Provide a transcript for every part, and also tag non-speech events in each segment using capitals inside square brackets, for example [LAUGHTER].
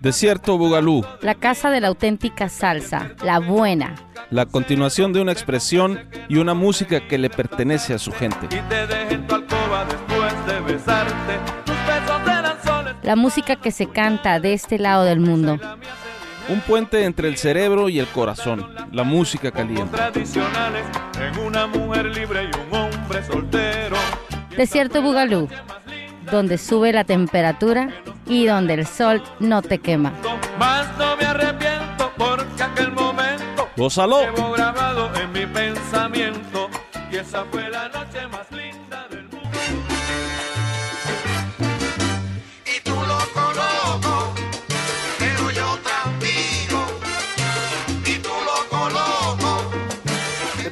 Desierto Bugalú. La casa de la auténtica salsa, la buena. La continuación de una expresión y una música que le pertenece a su gente. La música que se canta de este lado del mundo. Un puente entre el cerebro y el corazón. La música caliente. Desierto Bugalú, donde sube la temperatura y donde el sol no te quema. Más no me arrepiento porque aquel momento Gózalo. llevo grabado en mi pensamiento y esa fue la noche más linda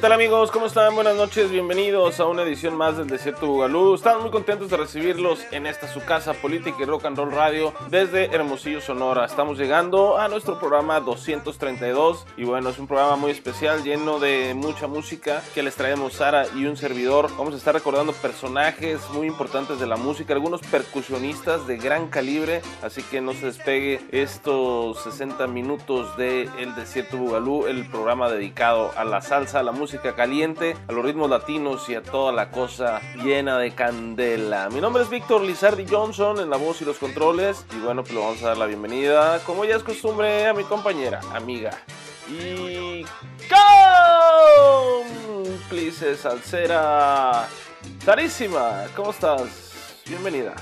tal amigos? ¿Cómo están? Buenas noches, bienvenidos a una edición más del Desierto Bugalú. Estamos muy contentos de recibirlos en esta su casa Política y Rock and Roll Radio desde Hermosillo, Sonora. Estamos llegando a nuestro programa 232 y bueno, es un programa muy especial lleno de mucha música que les traemos Sara y un servidor. Vamos a estar recordando personajes muy importantes de la música, algunos percusionistas de gran calibre, así que no se despegue estos 60 minutos de El Desierto Bugalú, el programa dedicado a la salsa, a la música caliente, a los ritmos latinos y a toda la cosa llena de candela. Mi nombre es Víctor Lizardi Johnson en la voz y los controles y bueno, pues le vamos a dar la bienvenida, como ya es costumbre, a mi compañera, amiga y cómplice salsera Sarísima. ¿Cómo estás? Bienvenida.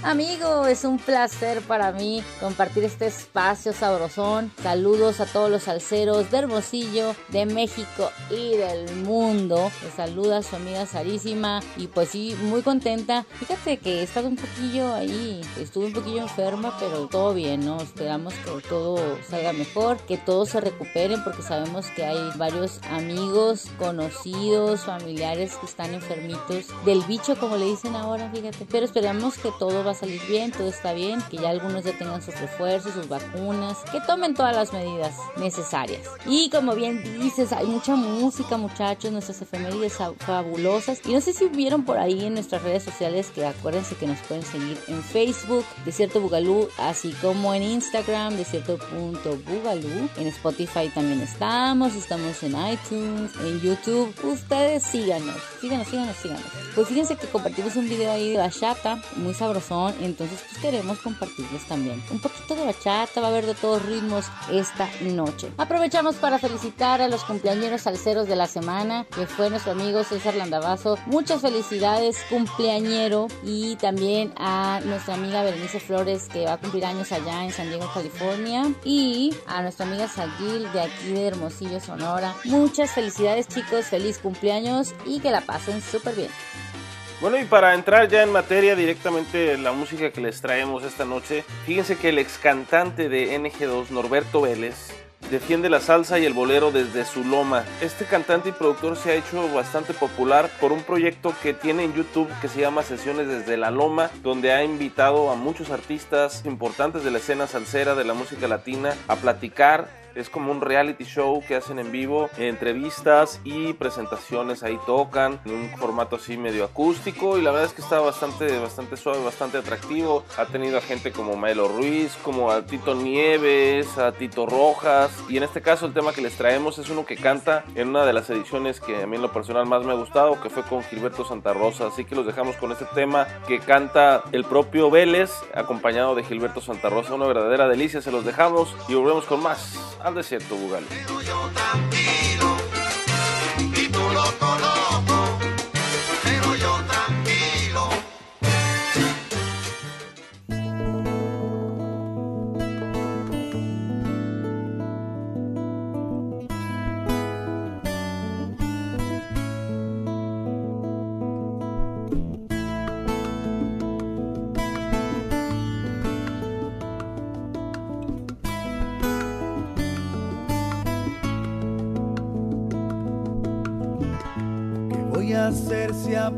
Amigo, es un placer para mí compartir este espacio sabrosón. Saludos a todos los salseros de Hermosillo, de México y del mundo. Les saluda su amiga Sarísima y pues sí, muy contenta. Fíjate que he estado un poquillo ahí, estuve un poquillo enferma, pero todo bien, ¿no? Esperamos que todo salga mejor, que todos se recuperen porque sabemos que hay varios amigos, conocidos, familiares que están enfermitos del bicho, como le dicen ahora, fíjate. Pero esperamos que todo va a salir bien, todo está bien, que ya algunos ya tengan sus refuerzos, sus vacunas, que tomen todas las medidas necesarias. Y como bien dices, hay mucha música, muchachos, nuestras efemérides fa- fabulosas. Y no sé si vieron por ahí en nuestras redes sociales que acuérdense que nos pueden seguir en Facebook, Desierto Bugalú, así como en Instagram, desierto.bugalú. En Spotify también estamos, estamos en iTunes, en YouTube. Ustedes síganos, síganos, síganos, síganos. Pues fíjense que compartimos un video ahí de bachata, muy sabrosón, entonces pues queremos compartirles también un poquito de bachata, va a haber de todos ritmos esta noche. Aprovechamos para felicitar a los cumpleañeros salseros de la semana, que fue nuestro amigo César Landavazo. Muchas felicidades, cumpleañero, y también a nuestra amiga Berenice Flores, que va a cumplir años allá en San Diego, California, y a nuestra amiga Sagil de aquí de Hermosillo, Sonora. Muchas felicidades chicos, feliz cumpleaños y que la pasen súper bien. Bueno, y para entrar ya en materia directamente la música que les traemos esta noche, fíjense que el ex cantante de NG2, Norberto Vélez, defiende la salsa y el bolero desde su loma. Este cantante y productor se ha hecho bastante popular por un proyecto que tiene en YouTube que se llama Sesiones desde la Loma, donde ha invitado a muchos artistas importantes de la escena salsera, de la música latina, a platicar es como un reality show que hacen en vivo, entrevistas y presentaciones ahí tocan en un formato así medio acústico y la verdad es que está bastante bastante suave, bastante atractivo. Ha tenido a gente como Maelo Ruiz, como a Tito Nieves, a Tito Rojas y en este caso el tema que les traemos es uno que canta en una de las ediciones que a mí en lo personal más me ha gustado, que fue con Gilberto Santa Rosa, así que los dejamos con este tema que canta el propio Vélez acompañado de Gilberto Santa Rosa, una verdadera delicia, se los dejamos y volvemos con más al desierto Bugal. Y tú loco,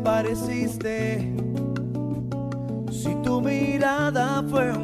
hacer si apareciste? Si tu mirada fue un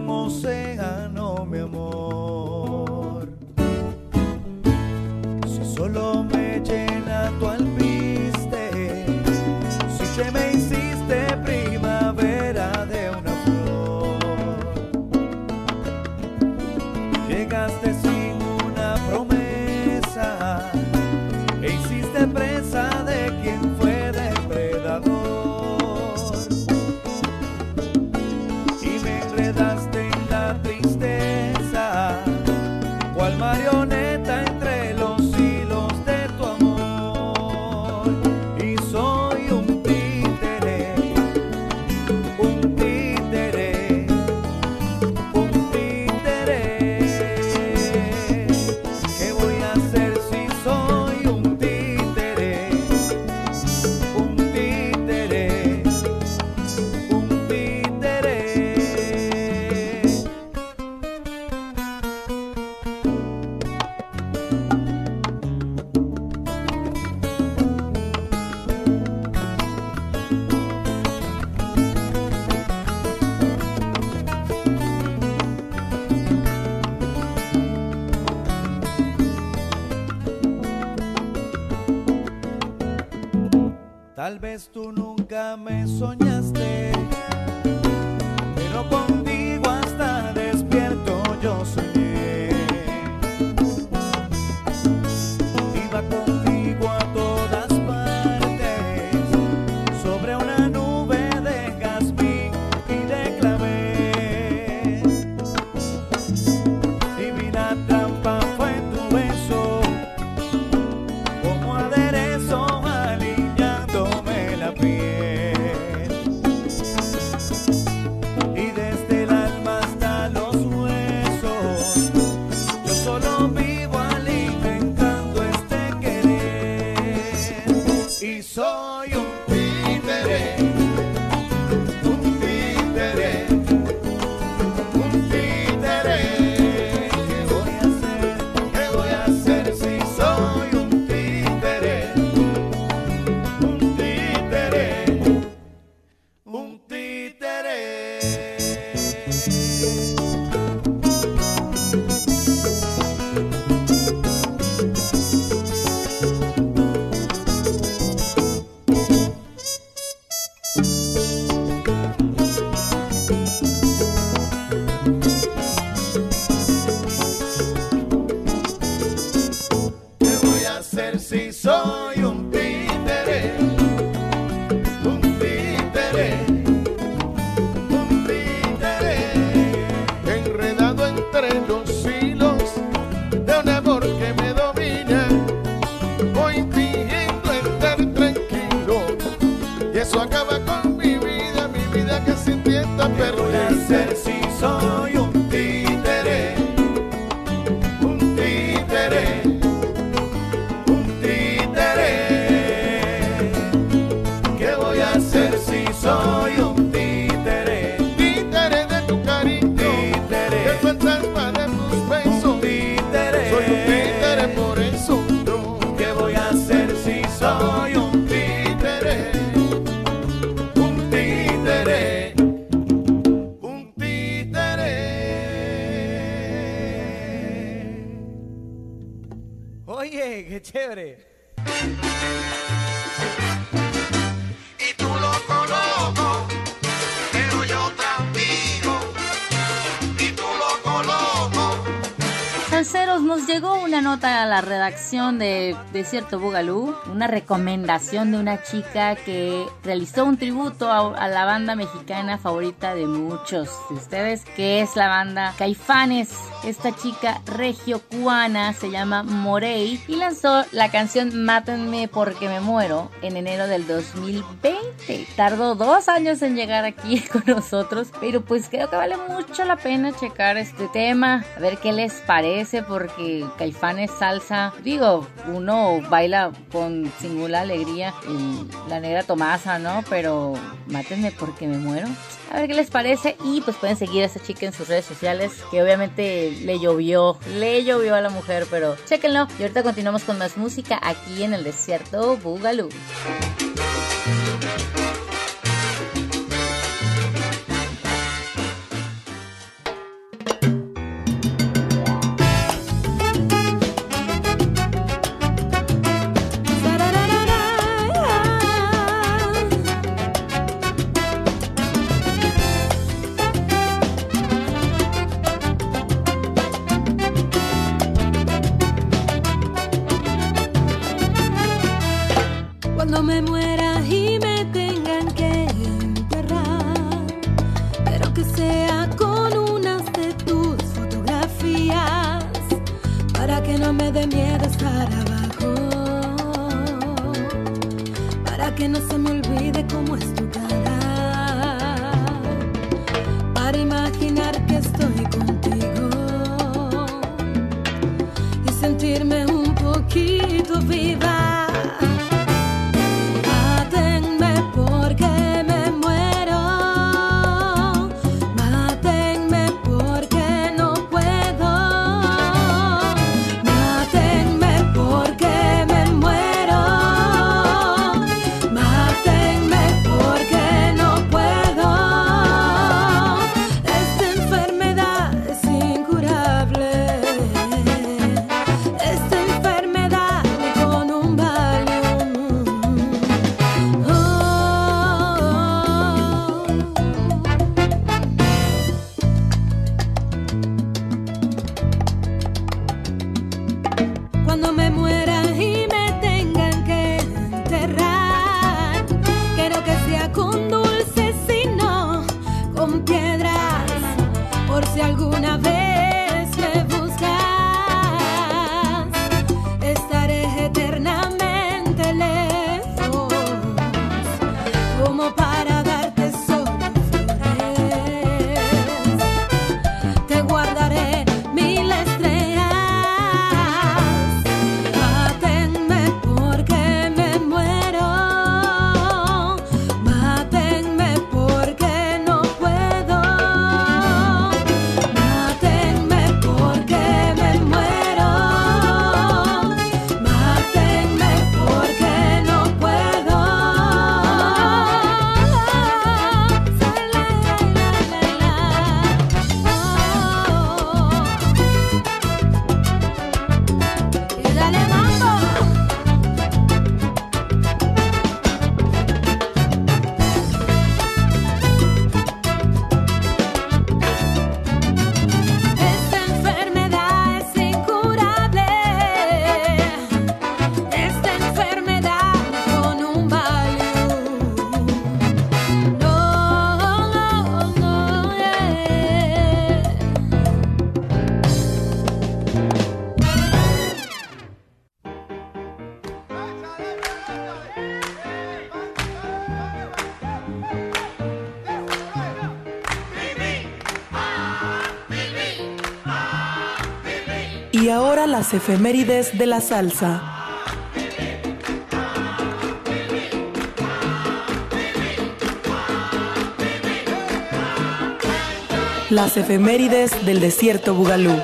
Desierto Bugalú, una recomendación de una chica que realizó un tributo a, a la banda mexicana favorita de muchos de ustedes, que es la banda Caifanes. Esta chica regio cubana se llama Morey y lanzó la canción Mátenme porque me muero en enero del 2020. Tardó dos años en llegar aquí [LAUGHS] con nosotros, pero pues creo que vale mucho la pena checar este tema, a ver qué les parece, porque Caifanes salsa, digo, uno baila con singular alegría en la negra Tomasa, ¿no? Pero mátenme porque me muero. A ver qué les parece y pues pueden seguir a esta chica en sus redes sociales que obviamente le llovió, le llovió a la mujer, pero chéquenlo. Y ahorita continuamos con más música aquí en el desierto Bugalú. Las efemérides de la salsa. Las efemérides del desierto Bugalú.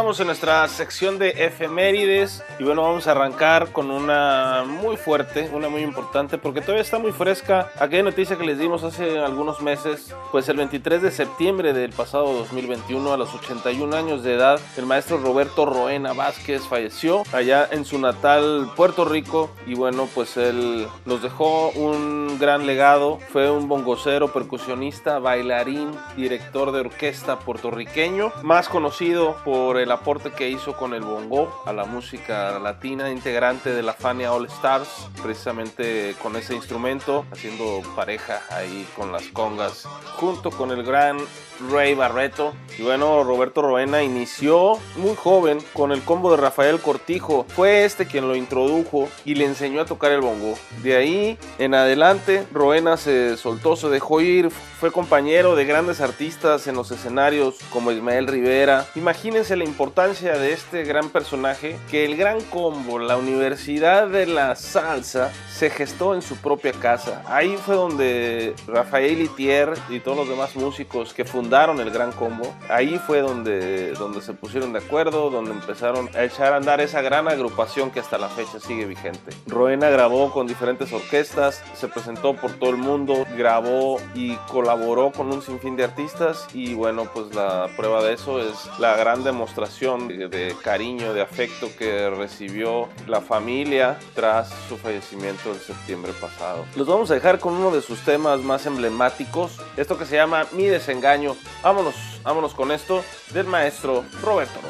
Estamos en nuestra sección de efemérides. Y bueno, vamos a arrancar con una muy fuerte, una muy importante, porque todavía está muy fresca. Aquella noticia que les dimos hace algunos meses, pues el 23 de septiembre del pasado 2021, a los 81 años de edad, el maestro Roberto Roena Vázquez falleció allá en su natal Puerto Rico. Y bueno, pues él nos dejó un gran legado. Fue un bongocero, percusionista, bailarín, director de orquesta puertorriqueño, más conocido por el aporte que hizo con el bongo a la música latina, integrante de la Fania All Stars, precisamente con ese instrumento, haciendo pareja ahí con las congas, junto con el gran Ray Barreto. Y bueno, Roberto Roena inició muy joven con el combo de Rafael Cortijo. Fue este quien lo introdujo y le enseñó a tocar el bongo. De ahí en adelante, Roena se soltó, se dejó ir. Fue compañero de grandes artistas en los escenarios como Ismael Rivera. Imagínense la importancia de este gran personaje que el gran combo, la Universidad de la Salsa, se gestó en su propia casa. Ahí fue donde Rafael Itier y todos los demás músicos que fundaron el Gran Combo, ahí fue donde, donde se pusieron de acuerdo, donde empezaron a echar a andar esa gran agrupación que hasta la fecha sigue vigente. Roena grabó con diferentes orquestas, se presentó por todo el mundo, grabó y colaboró con un sinfín de artistas y bueno, pues la prueba de eso es la gran demostración de, de cariño, de afecto que recibió la familia tras su fallecimiento en septiembre pasado. Los vamos a dejar con uno de sus temas más emblemáticos, esto que se llama Mi desengaño. Vámonos, vámonos con esto del maestro Roberto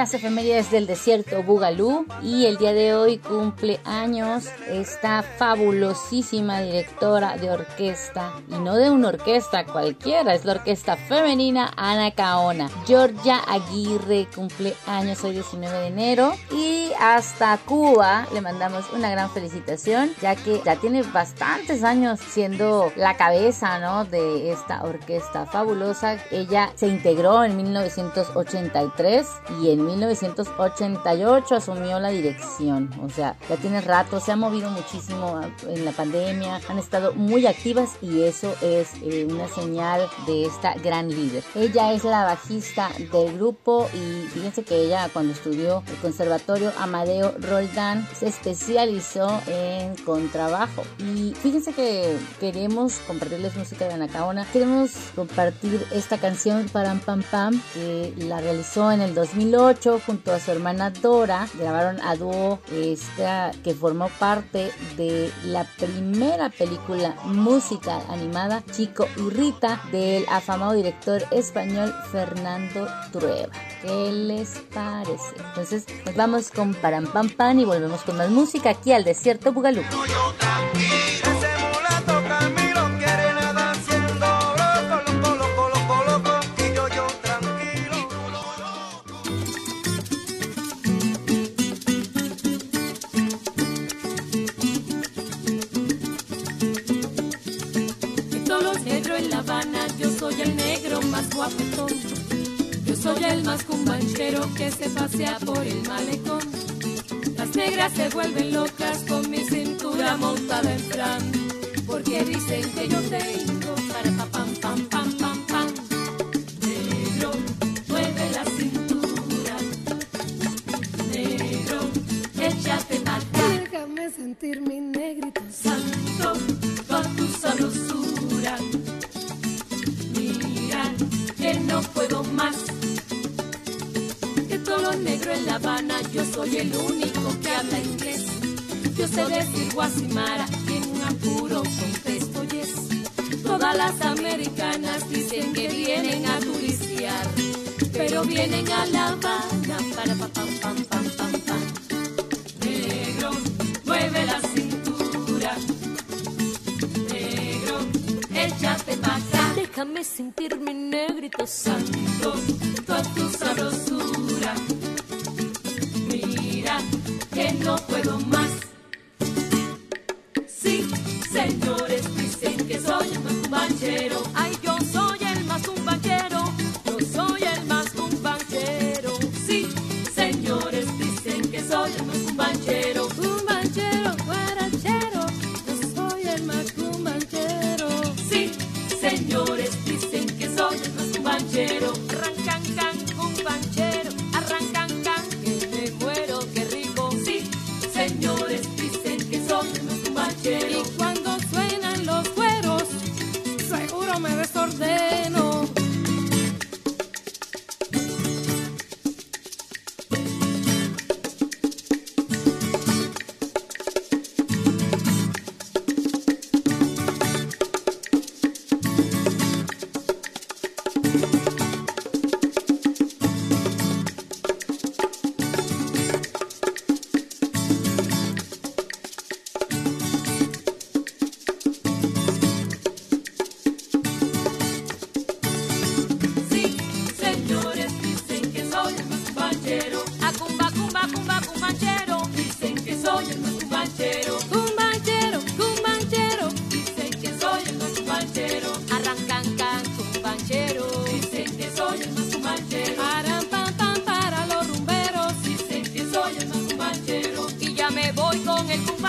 las efemérides del desierto Bugalú y el día de hoy cumple años esta fabulosísima directora de orquesta no de una orquesta cualquiera, es la orquesta femenina Ana Caona. Georgia Aguirre cumple años hoy 19 de enero y hasta Cuba le mandamos una gran felicitación ya que ya tiene bastantes años siendo la cabeza ¿no? de esta orquesta fabulosa. Ella se integró en 1983 y en 1988 asumió la dirección. O sea, ya tiene rato, se ha movido muchísimo en la pandemia, han estado muy activas y eso es eh, una señal de esta gran líder. Ella es la bajista del grupo y fíjense que ella cuando estudió el conservatorio Amadeo Roldán se especializó en contrabajo. Y fíjense que queremos compartirles música de Anacaona, queremos compartir esta canción Param Pam Pam que la realizó en el 2008 junto a su hermana Dora. Grabaron a dúo esta que formó parte de la primera película musical animada Chico y Rita del afamado director español Fernando Trueba. ¿Qué les parece? Entonces nos vamos con Param Pam Pam y volvemos con más música aquí al desierto Bugalú. El más cumbanchero que se pasea por el malecón. Las negras se vuelven locas con mi cintura montada en Fran. Porque dicen que yo tengo para pa pam pam pam pam pam. Negro, mueve la cintura. Negro, échate para. Déjame sentir mi negrito santo con tu sabrosura. Mira que no puedo más. Negro en La Habana, yo soy el único que habla inglés. Yo sé decir Guasimara y en un apuro contesto yes. Todas las americanas dicen que vienen a turistear, pero vienen a La Habana para pa pam pam pam pam pam. Negro, mueve la cintura. Negro, échate pa' acá. Déjame sentir mi negrito santo, toda tu sabrosura. Mira que no puedo más. Sí, señores, dicen que soy el más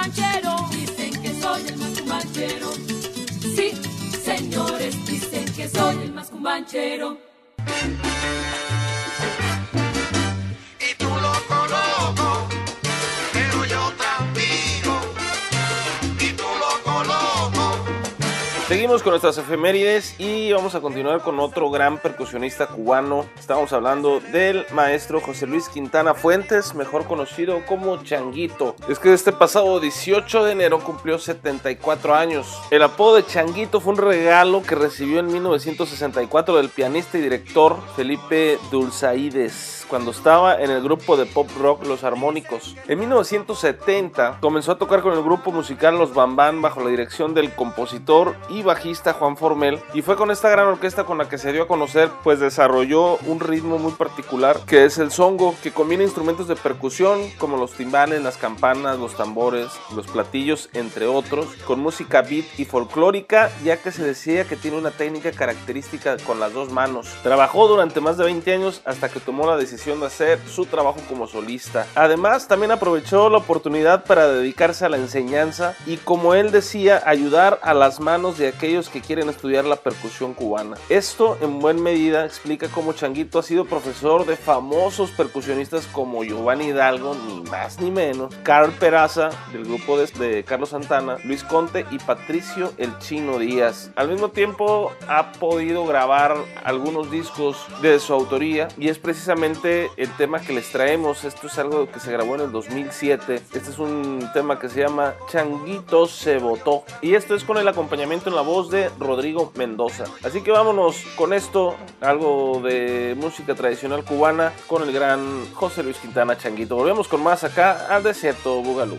Dicen que soy el más cumbanchero. Sí, señores, dicen que soy el más cumbanchero. Seguimos con nuestras efemérides y vamos a continuar con otro gran percusionista cubano. Estamos hablando del maestro José Luis Quintana Fuentes, mejor conocido como Changuito. Es que este pasado 18 de enero cumplió 74 años. El apodo de Changuito fue un regalo que recibió en 1964 del pianista y director Felipe Dulzaides cuando estaba en el grupo de pop rock Los Armónicos. En 1970 comenzó a tocar con el grupo musical Los Bambán bajo la dirección del compositor y bajista Juan Formel y fue con esta gran orquesta con la que se dio a conocer pues desarrolló un ritmo muy particular que es el songo que combina instrumentos de percusión como los timbales, las campanas, los tambores, los platillos entre otros con música beat y folclórica ya que se decía que tiene una técnica característica con las dos manos. Trabajó durante más de 20 años hasta que tomó la decisión de hacer su trabajo como solista. Además, también aprovechó la oportunidad para dedicarse a la enseñanza y, como él decía, ayudar a las manos de aquellos que quieren estudiar la percusión cubana. Esto, en buena medida, explica cómo Changuito ha sido profesor de famosos percusionistas como Giovanni Hidalgo, ni más ni menos, Carl Peraza, del grupo de, de Carlos Santana, Luis Conte y Patricio El Chino Díaz. Al mismo tiempo, ha podido grabar algunos discos de su autoría y es precisamente el tema que les traemos. Esto es algo que se grabó en el 2007. Este es un tema que se llama Changuito se votó. Y esto es con el acompañamiento en la voz de Rodrigo Mendoza. Así que vámonos con esto, algo de música tradicional cubana con el gran José Luis Quintana Changuito. Volvemos con más acá al desierto Bugalú.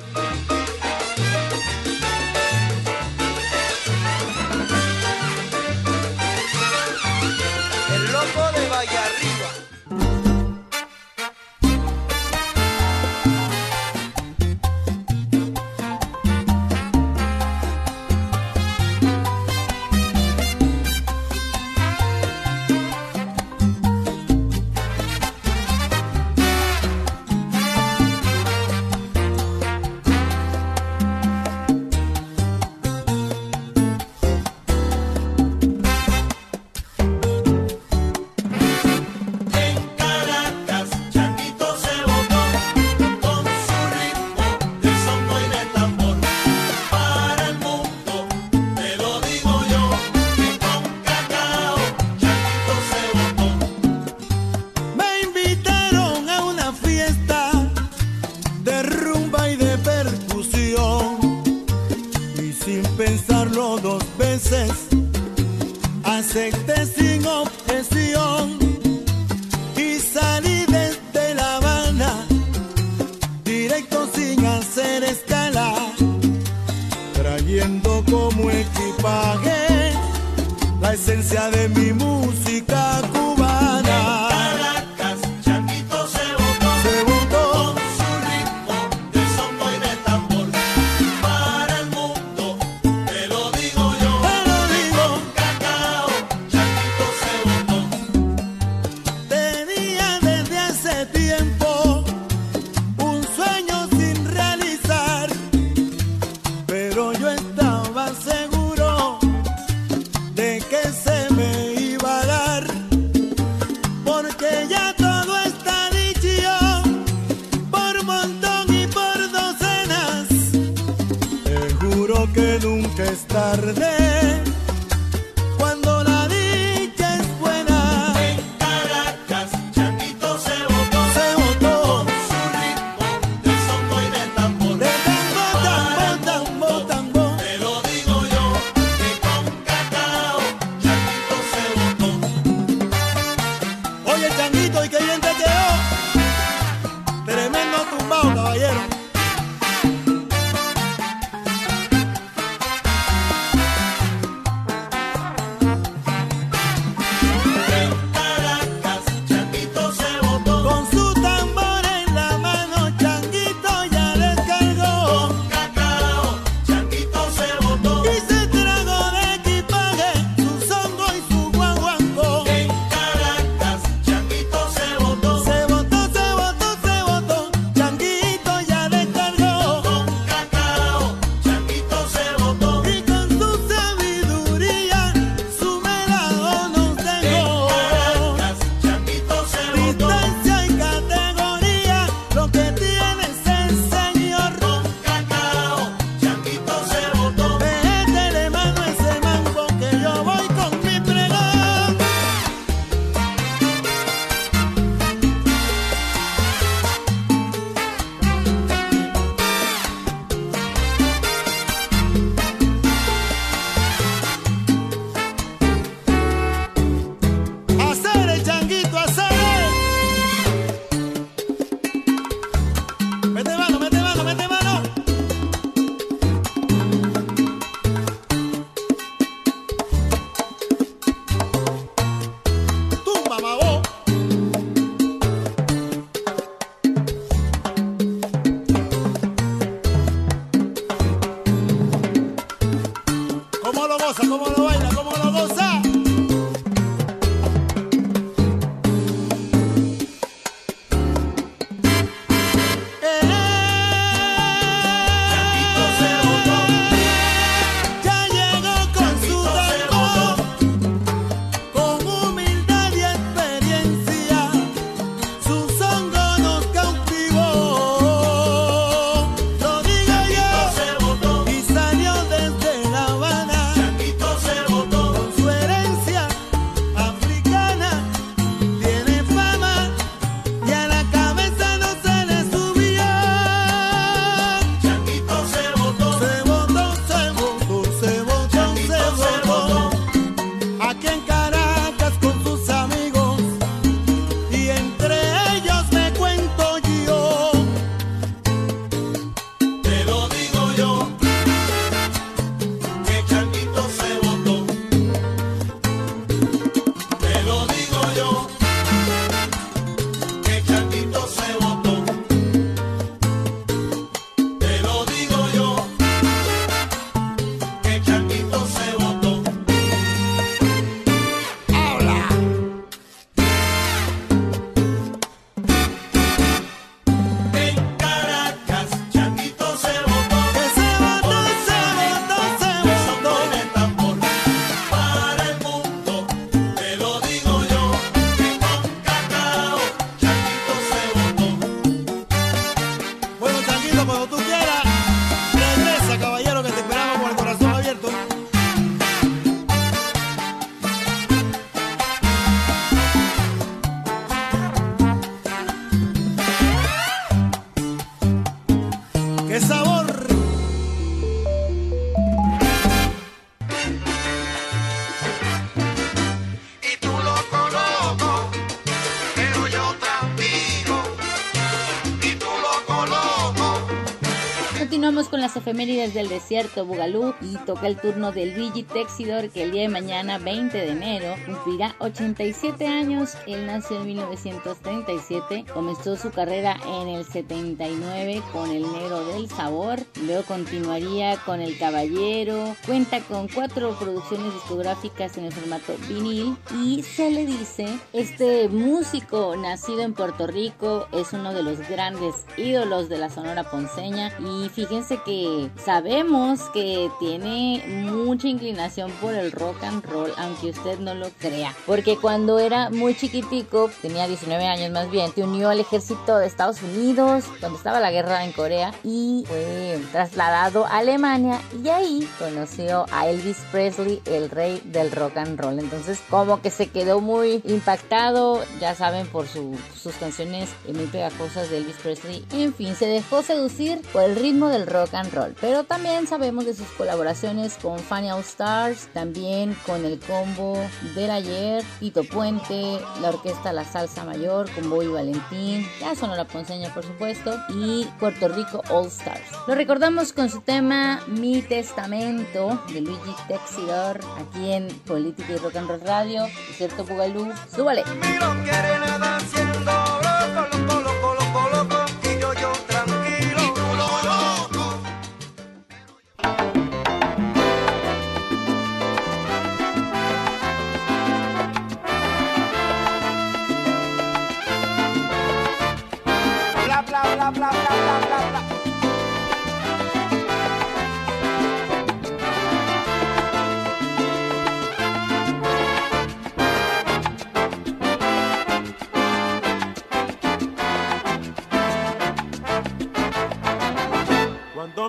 Efemérides del desierto Bugalú y toca el turno de Luigi Texidor que el día de mañana 20 de enero cumplirá 87 años. Él nació en 1937, comenzó su carrera en el 79 con El Negro del Sabor, luego continuaría con El Caballero, cuenta con cuatro producciones discográficas en el formato vinil y se le dice, este músico nacido en Puerto Rico es uno de los grandes ídolos de la Sonora Ponceña y fíjense que sabemos que tiene mucha inclinación por el rock and roll, aunque usted no lo crea, porque cuando era muy chiquitico, tenía 19 años más bien, se unió al ejército de Estados Unidos cuando estaba la guerra en Corea y fue trasladado a Alemania y ahí conoció a Elvis Presley, el rey del rock and roll. Entonces como que se quedó muy impactado, ya saben, por su- sus canciones muy pegajosas de Elvis Presley. En fin, se dejó seducir por el ritmo del rock and roll. Pero también sabemos de sus colaboraciones con Fanny All Stars, también con el combo del ayer, Tito Puente, la orquesta La Salsa Mayor con Bobby Valentín, la Sonora Ponceña por supuesto, y Puerto Rico All Stars. Lo recordamos con su tema Mi Testamento de Luigi Texidor aquí en Política y Rock and Roll Radio, Cierto Bugalú, súbale.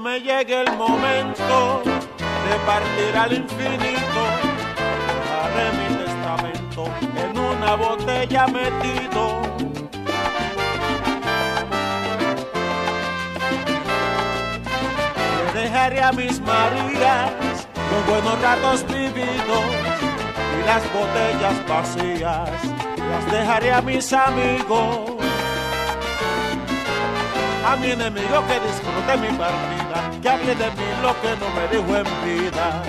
Me llegue el momento de partir al infinito, haré mi testamento en una botella metido. Le dejaré a mis Marías los buenos ratos vividos y las botellas vacías las dejaré a mis amigos a mi enemigo que disfrute mi partida, que hable de mí lo que no me dijo en vida.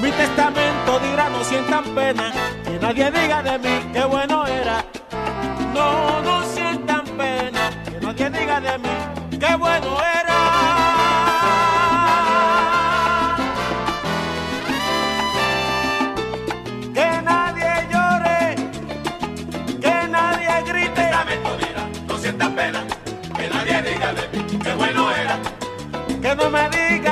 Mi testamento dirá no sientan pena, que nadie diga de mí qué bueno era. No, no sientan No me digan,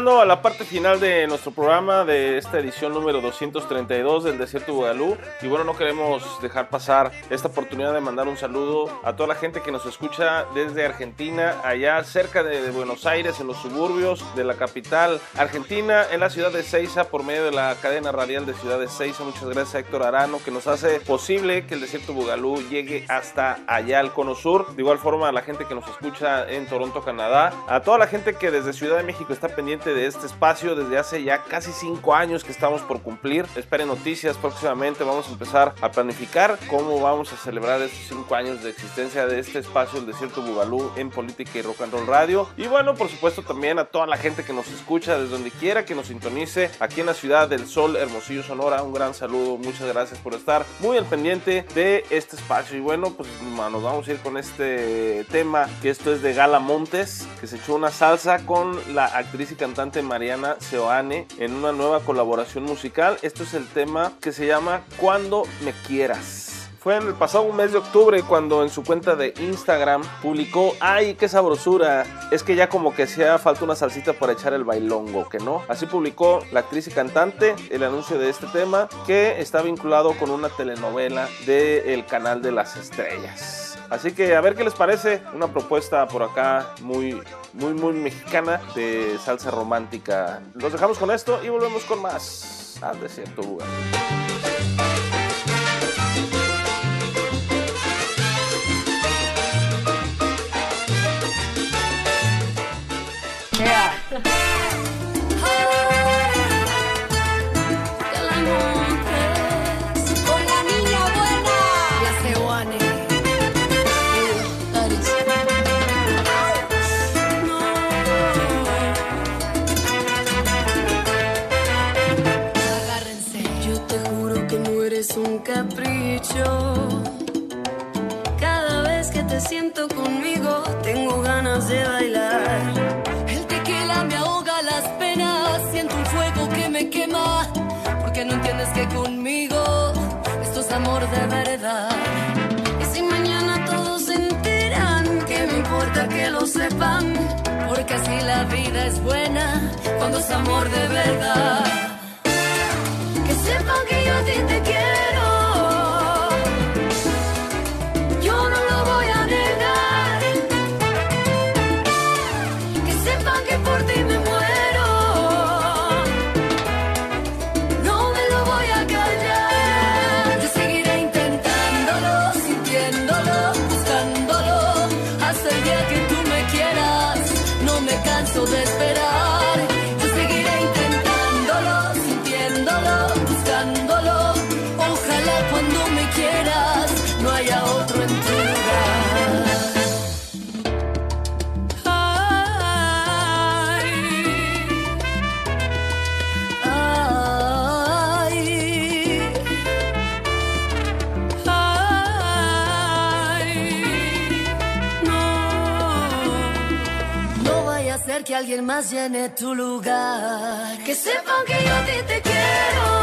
llegando a la parte final de nuestro programa de esta edición número 232 del Desierto Bugalú. Y bueno, no queremos dejar pasar esta oportunidad de mandar un saludo a toda la gente que nos escucha desde Argentina, allá cerca de, Buenos Aires, en los suburbios de la capital argentina, en la ciudad de Ceiza, por medio de la cadena radial de Ciudad de Ceiza. Muchas gracias a Héctor Arano, que nos hace posible que el Desierto Bugalú llegue hasta allá al Cono Sur. De igual forma, a la gente que nos escucha en Toronto, Canadá, a toda la gente que desde Ciudad de México está pendiente de este espacio desde hace ya casi cinco años que estamos por cumplir. Esperen noticias próximamente. Vamos a empezar a planificar cómo vamos a celebrar estos cinco años de existencia de este espacio, el Desierto Bugalú, en Política y Rock and Roll Radio. Y bueno, por supuesto, también a toda la gente que nos escucha desde donde quiera que nos sintonice aquí en la ciudad del Sol, Hermosillo, Sonora. Un gran saludo. Muchas gracias por estar muy al pendiente de este espacio. Y bueno, pues nos vamos a ir con este tema, que esto es de Gala Montes, que se echó una salsa con la actriz y cantante Mariana Seoane en una nueva colaboración musical. Esto es el tema que se llama Cuando me quieras. Fue en el pasado mes de octubre cuando en su cuenta de Instagram publicó, ay, qué sabrosura, es que ya como que hacía falta una salsita para echar el bailongo, que no. Así publicó la actriz y cantante el anuncio de este tema que está vinculado con una telenovela del canal de las estrellas. Así que a ver qué les parece, una propuesta por acá muy, muy, muy mexicana de salsa romántica. Los dejamos con esto y volvemos con más al desierto lugar. Amor de verdad. Que sepan que yo te más llene tu lugar. Que sepan que yo a ti te quiero.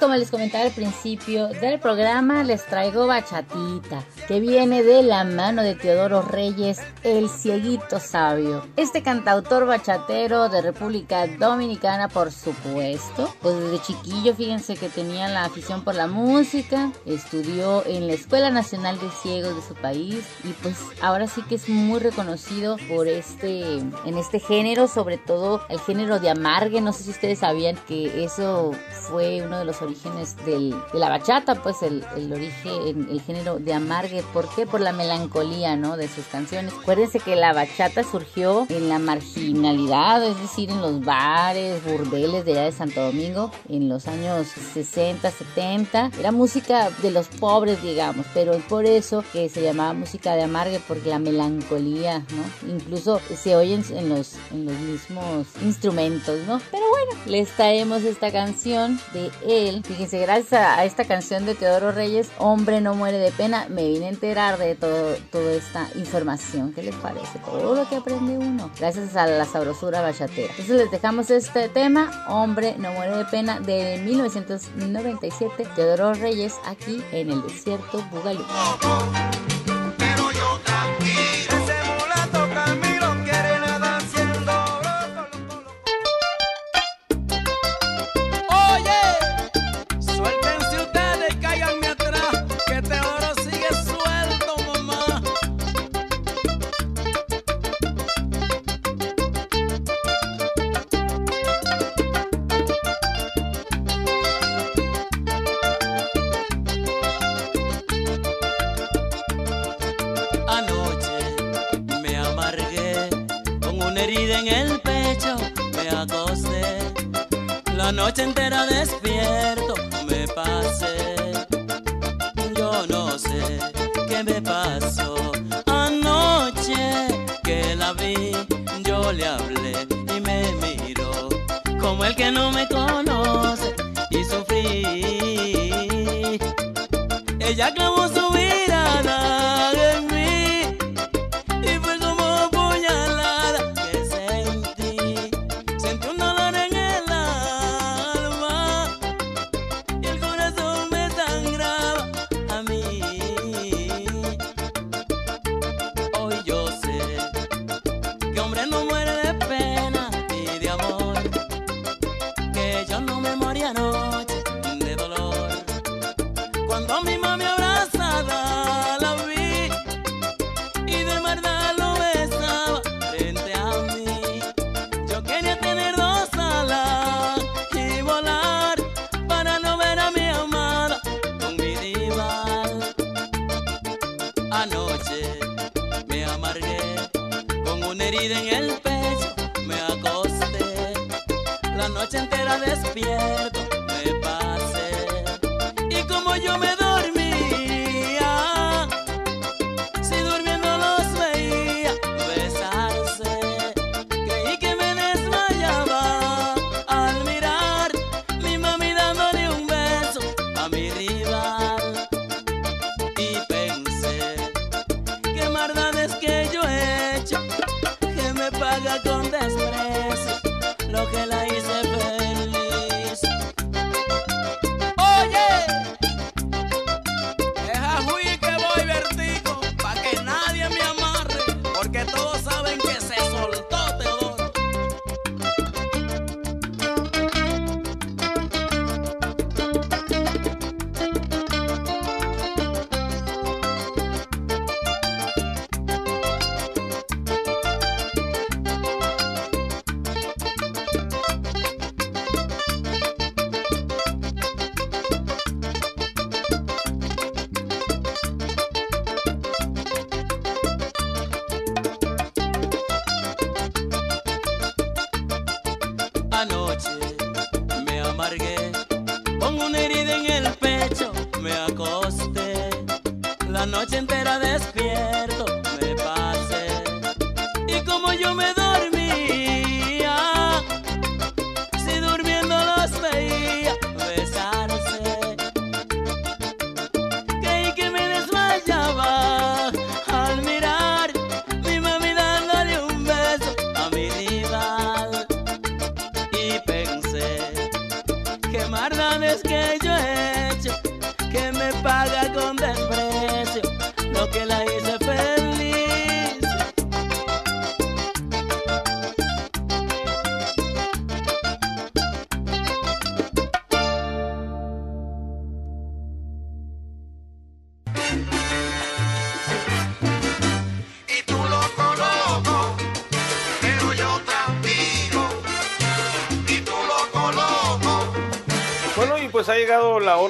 Como les comentaba al principio del programa, les traigo bachatita, que viene de la mano de Teodoro Reyes, el cieguito sabio. Este cantautor bachatero de República Dominicana, por supuesto. Pues desde chiquillo, fíjense que tenía la afición por la música, estudió en la Escuela Nacional de Ciegos de su país y pues ahora sí que es muy reconocido por este, en este género, sobre todo el género de amargue. No sé si ustedes sabían que eso fue uno de los orígenes del- de la bachata, pues el, el origen, el género de amargue. ¿Por qué? Por la melancolía, ¿no? De sus canciones. Acuérdense que la bachata surgió en la marginalidad, es decir, en los bares, burdeles de allá de Santo Domingo, en los años 60, 70. Era música de los pobres, digamos, pero es por eso que se llamaba música de amargue, porque la melancolía, ¿no? Incluso se oyen en los, en los mismos instrumentos, ¿no? Pero bueno, les traemos esta canción de él. Fíjense, gracias a, esta canción de Teodoro Reyes, Hombre no muere de pena, me vine a enterar de todo, toda esta información. ¿Qué les parece? Todo lo que aprende uno, gracias a la sabrosura bachatera. Entonces les dejamos este tema, Hombre no muere de pena, de 1997, Teodoro Reyes, aquí en el desierto Bugalú. Herida en el pecho, me acosté. La noche entera despierto me pasé. Yo no sé qué me pasó. Anoche que la vi, yo le hablé y me miró como el que no me conoce y sufrí. Ella clavó su mirada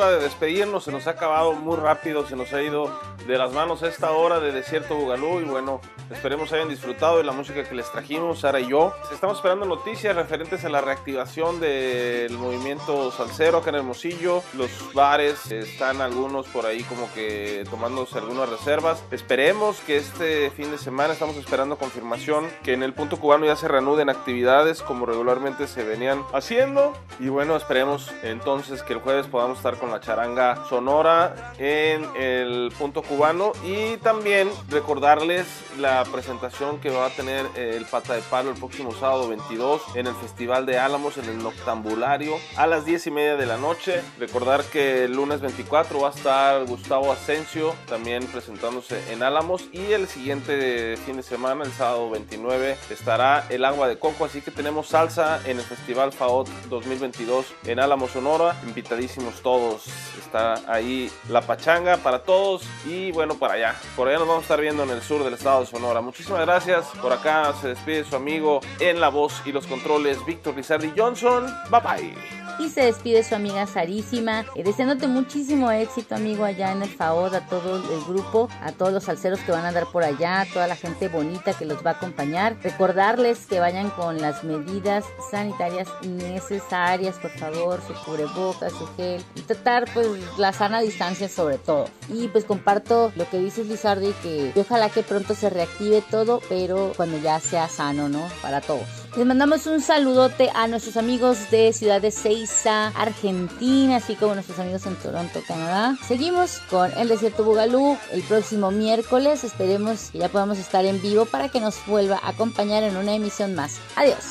hora de despedirnos, se nos ha acabado muy rápido, se nos ha ido de las manos esta hora de Desierto Bugalú y bueno, esperemos hayan disfrutado de la música que les trajimos, Sara y yo. Estamos esperando noticias referentes a la reactivación del movimiento salsero acá en Hermosillo. Los bares están algunos por ahí como que tomándose algunas reservas. Esperemos que este fin de semana estamos esperando confirmación que en el punto cubano ya se reanuden actividades como regularmente se venían haciendo. Y bueno, esperemos entonces que el jueves podamos estar con la charanga sonora en el punto cubano y también recordarles la presentación que va a tener eh, el Pata de Palo el próximo sábado 22 en el Festival de Álamos en el Noctambulario a las 10 y media de la noche. Recordar que el lunes 24 va a estar Gustavo Asensio también presentándose en Álamos y el siguiente fin de semana, el sábado 29, estará el Agua de Coco. Así que tenemos salsa en el Festival FAOT 2022 en Álamos, Sonora. Invitadísimos todos. Está ahí la pachanga para todos y bueno, para allá. Por allá nos vamos a estar viendo en el sur del estado de Sonora. Muchísimas gracias. Por acá se despide su amigo en la voz y los controles, Víctor Lizardi Johnson. Bye bye. Y se despide su amiga Sarísima, eh, deseándote muchísimo éxito, amigo, allá en el FAOD, a todo el grupo, a todos los salseros que van a andar por allá, a toda la gente bonita que los va a acompañar. Recordarles que vayan con las medidas sanitarias necesarias, por favor, su cubrebocas, su gel, y pues la sana distancia sobre todo. Y pues comparto lo que dices Lizardi, que ojalá que pronto se reactive todo, pero cuando ya sea sano, ¿no? Para todos. Les mandamos un saludote a nuestros amigos de Ciudad de Ceiza, Argentina, así como nuestros amigos en Toronto, Canadá. Seguimos con el Desierto Bugalú el próximo miércoles. Esperemos que ya podamos estar en vivo para que nos vuelva a acompañar en una emisión más. Adiós.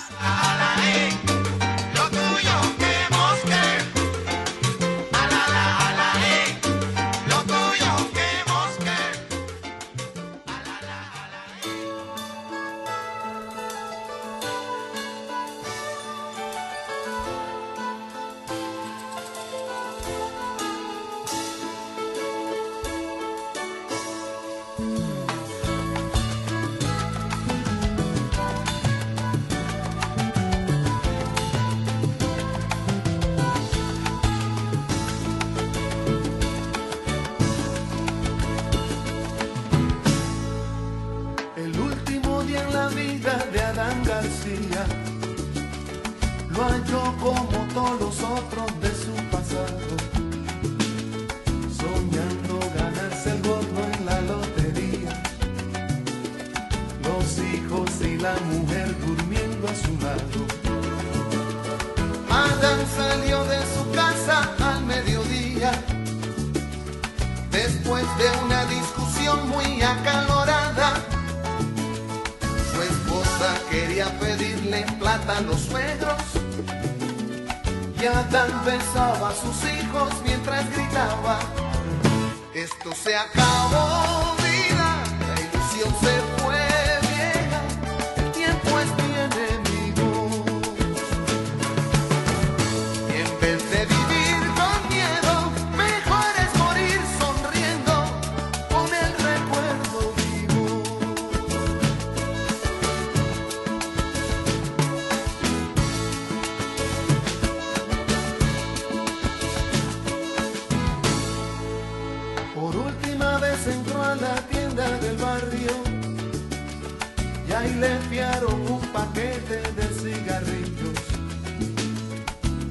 Y le enviaron un paquete de cigarrillos.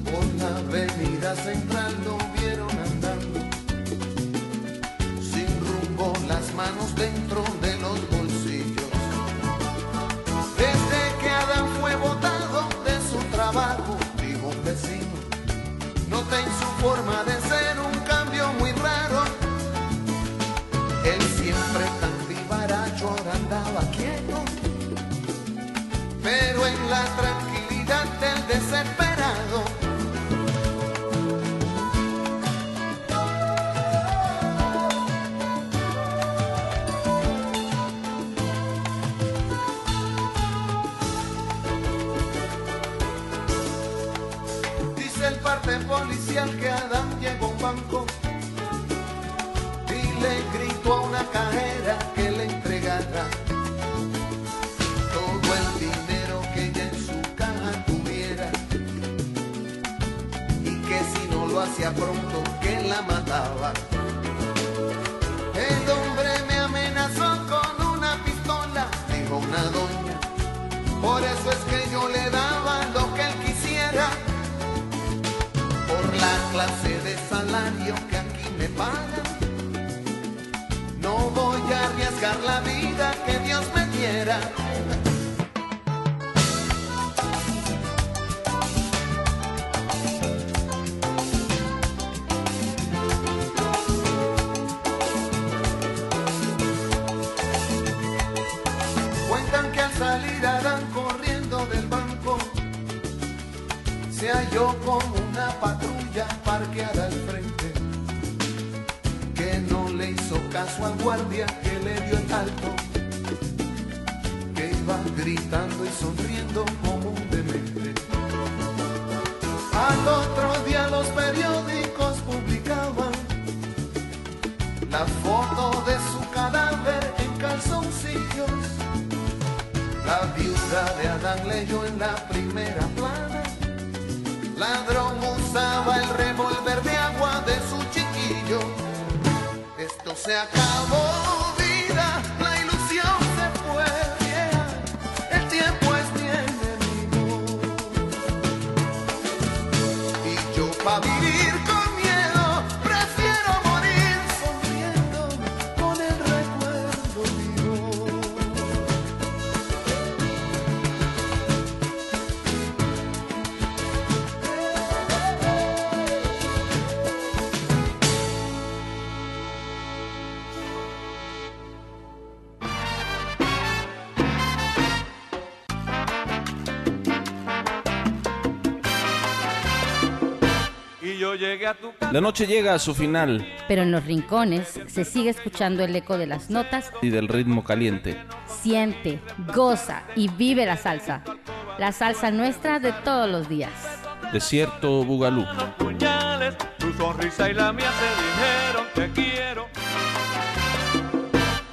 Por la avenida central la tranquilidad la vida que Dios me diera. Cuentan que al salir Adán corriendo del banco se halló con una patrulla parqueada al frente que no le hizo caso al guardia Leyó en la primera plana. Ladrón usaba el revólver de agua de su chiquillo. Esto se acabó, La noche llega a su final Pero en los rincones se sigue escuchando el eco de las notas. y del ritmo caliente. Siente, goza y vive la salsa. La salsa nuestra de todos los días. Desierto Bugalú. puñales, tu sonrisa y la mía se dijeron te quiero.